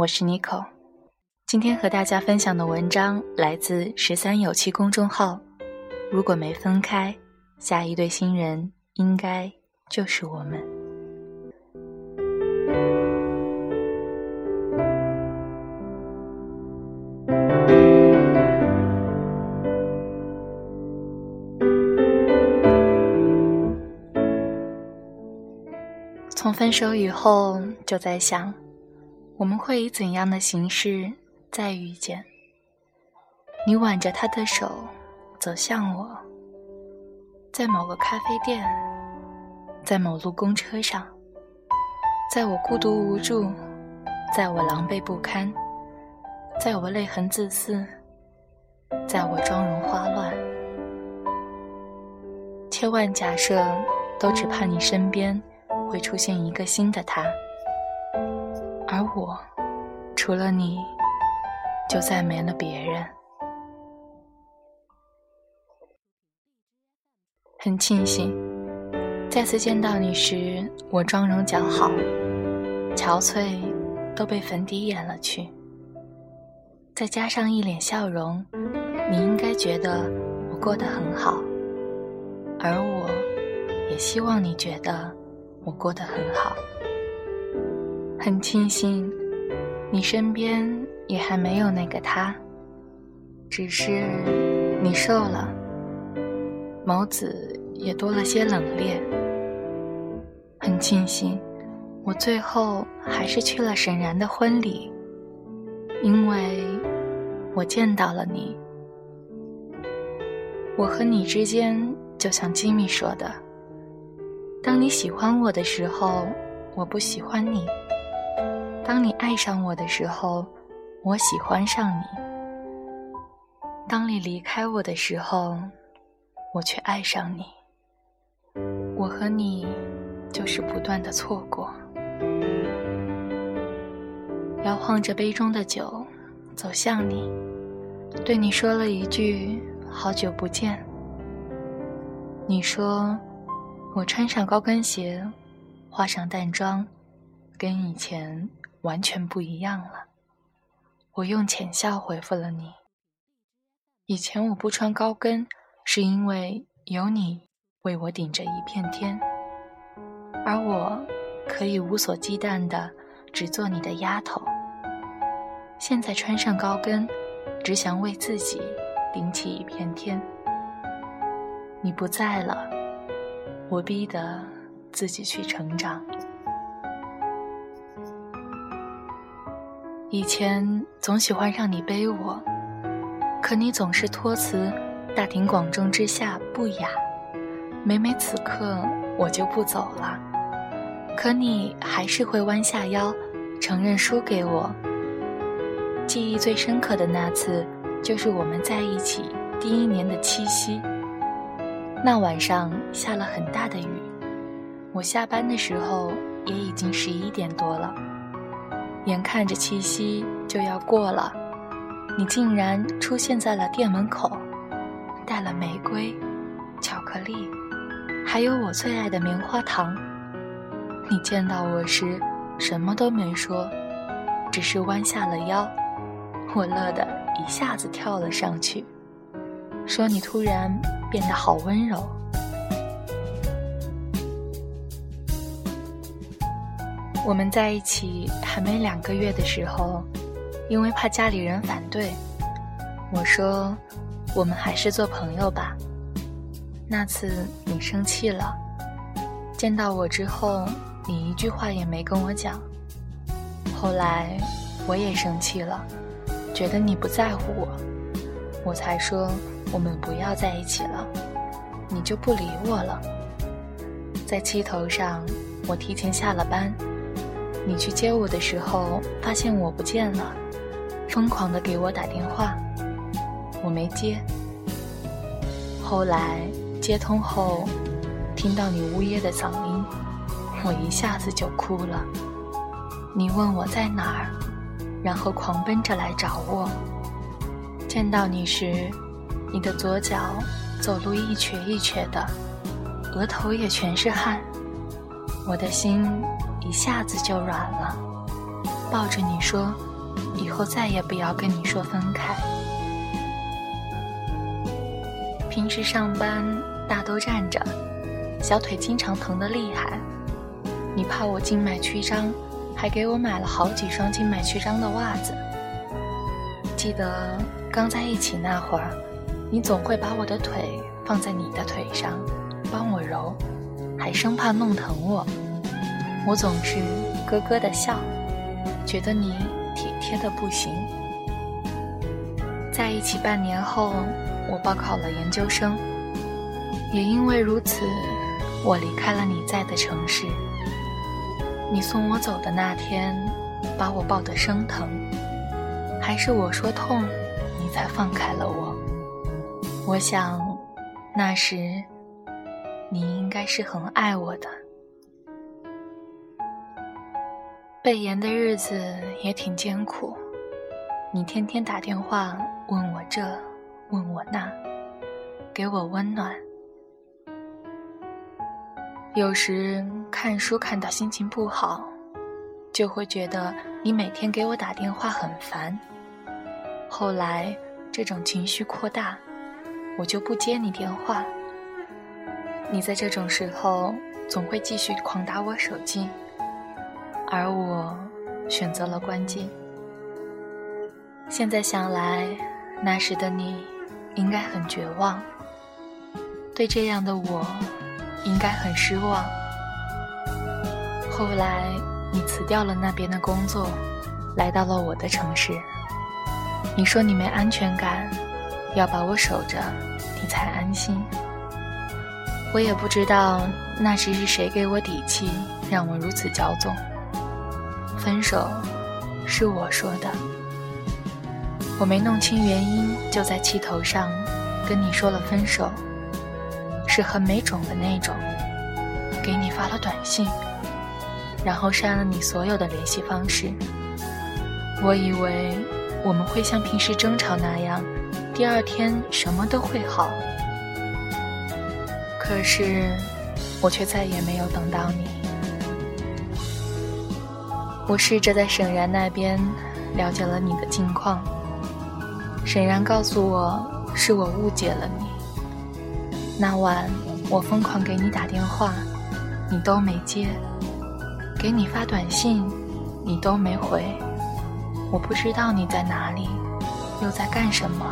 我是 Nico。今天和大家分享的文章来自十三有气公众号。如果没分开，下一对新人应该就是我们。从分手以后，就在想，我们会以怎样的形式再遇见？你挽着他的手走向我，在某个咖啡店，在某路公车上，在我孤独无助，在我狼狈不堪，在我泪痕自私，在我妆容花乱。千万假设，都只怕你身边。会出现一个新的他，而我，除了你，就再没了别人。很庆幸，再次见到你时，我妆容姣好，憔悴都被粉底掩了去，再加上一脸笑容，你应该觉得我过得很好，而我，也希望你觉得。我过得很好，很庆幸，你身边也还没有那个他，只是你瘦了，眸子也多了些冷冽。很庆幸，我最后还是去了沈然的婚礼，因为我见到了你。我和你之间，就像吉米说的。当你喜欢我的时候，我不喜欢你；当你爱上我的时候，我喜欢上你；当你离开我的时候，我却爱上你。我和你就是不断的错过。摇晃着杯中的酒，走向你，对你说了一句“好久不见”。你说。我穿上高跟鞋，化上淡妆，跟以前完全不一样了。我用浅笑回复了你。以前我不穿高跟，是因为有你为我顶着一片天，而我可以无所忌惮的只做你的丫头。现在穿上高跟，只想为自己顶起一片天。你不在了。我逼得自己去成长。以前总喜欢让你背我，可你总是托辞，大庭广众之下不雅。每每此刻，我就不走了，可你还是会弯下腰，承认输给我。记忆最深刻的那次，就是我们在一起第一年的七夕。那晚上下了很大的雨，我下班的时候也已经十一点多了。眼看着七夕就要过了，你竟然出现在了店门口，带了玫瑰、巧克力，还有我最爱的棉花糖。你见到我时什么都没说，只是弯下了腰，我乐得一下子跳了上去，说你突然。变得好温柔。我们在一起还没两个月的时候，因为怕家里人反对，我说我们还是做朋友吧。那次你生气了，见到我之后，你一句话也没跟我讲。后来我也生气了，觉得你不在乎我，我才说。我们不要在一起了，你就不理我了。在气头上，我提前下了班。你去接我的时候，发现我不见了，疯狂的给我打电话，我没接。后来接通后，听到你呜咽的嗓音，我一下子就哭了。你问我在哪儿，然后狂奔着来找我。见到你时。你的左脚走路一瘸一瘸的，额头也全是汗，我的心一下子就软了。抱着你说：“以后再也不要跟你说分开。平时上班大都站着，小腿经常疼得厉害。你怕我静脉曲张，还给我买了好几双静脉曲张的袜子。记得刚在一起那会儿，你总会把我的腿放在你的腿上，帮我揉，还生怕弄疼我。我总是咯咯的笑，觉得你体贴的不行。在一起半年后，我报考了研究生，也因为如此，我离开了你在的城市。你送我走的那天，把我抱得生疼，还是我说痛，你才放开了我。我想，那时你应该是很爱我的。背研的日子也挺艰苦，你天天打电话问我这，问我那，给我温暖。有时看书看到心情不好，就会觉得你每天给我打电话很烦。后来这种情绪扩大，我就不接你电话。你在这种时候总会继续狂打我手机，而我选择了关机。现在想来，那时的你应该很绝望，对这样的我。应该很失望。后来，你辞掉了那边的工作，来到了我的城市。你说你没安全感，要把我守着，你才安心。我也不知道那时是谁给我底气，让我如此骄纵。分手，是我说的。我没弄清原因，就在气头上，跟你说了分手。是很没种的那种，给你发了短信，然后删了你所有的联系方式。我以为我们会像平时争吵那样，第二天什么都会好。可是，我却再也没有等到你。我试着在沈然那边了解了你的近况，沈然告诉我，是我误解了你。那晚，我疯狂给你打电话，你都没接；给你发短信，你都没回。我不知道你在哪里，又在干什么。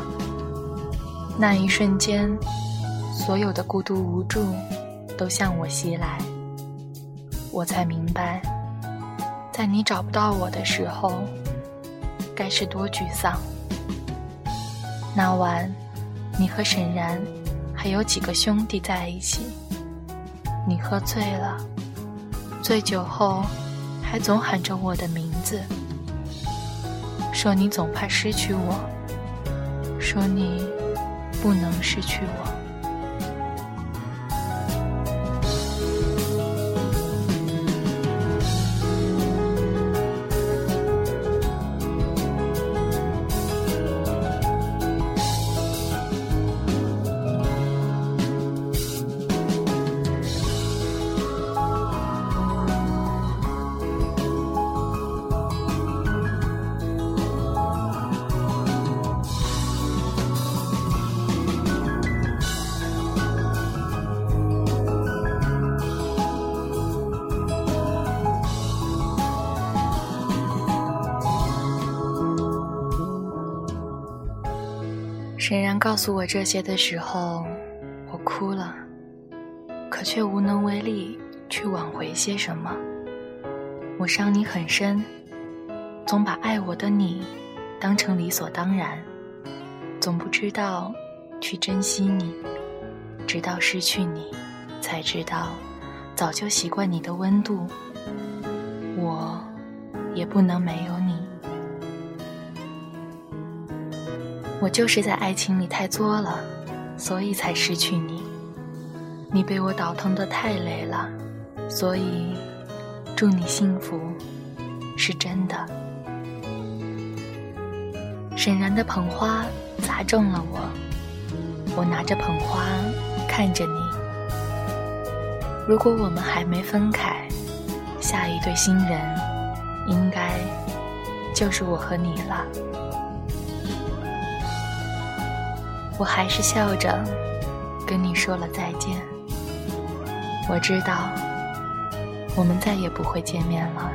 那一瞬间，所有的孤独无助都向我袭来。我才明白，在你找不到我的时候，该是多沮丧。那晚，你和沈然。还有几个兄弟在一起，你喝醉了，醉酒后还总喊着我的名字，说你总怕失去我，说你不能失去我。沈然告诉我这些的时候，我哭了，可却无能为力去挽回些什么。我伤你很深，总把爱我的你当成理所当然，总不知道去珍惜你，直到失去你，才知道早就习惯你的温度。我也不能没有你。我就是在爱情里太作了，所以才失去你。你被我倒腾的太累了，所以祝你幸福，是真的。沈然的捧花砸中了我，我拿着捧花看着你。如果我们还没分开，下一对新人应该就是我和你了。我还是笑着跟你说了再见。我知道，我们再也不会见面了。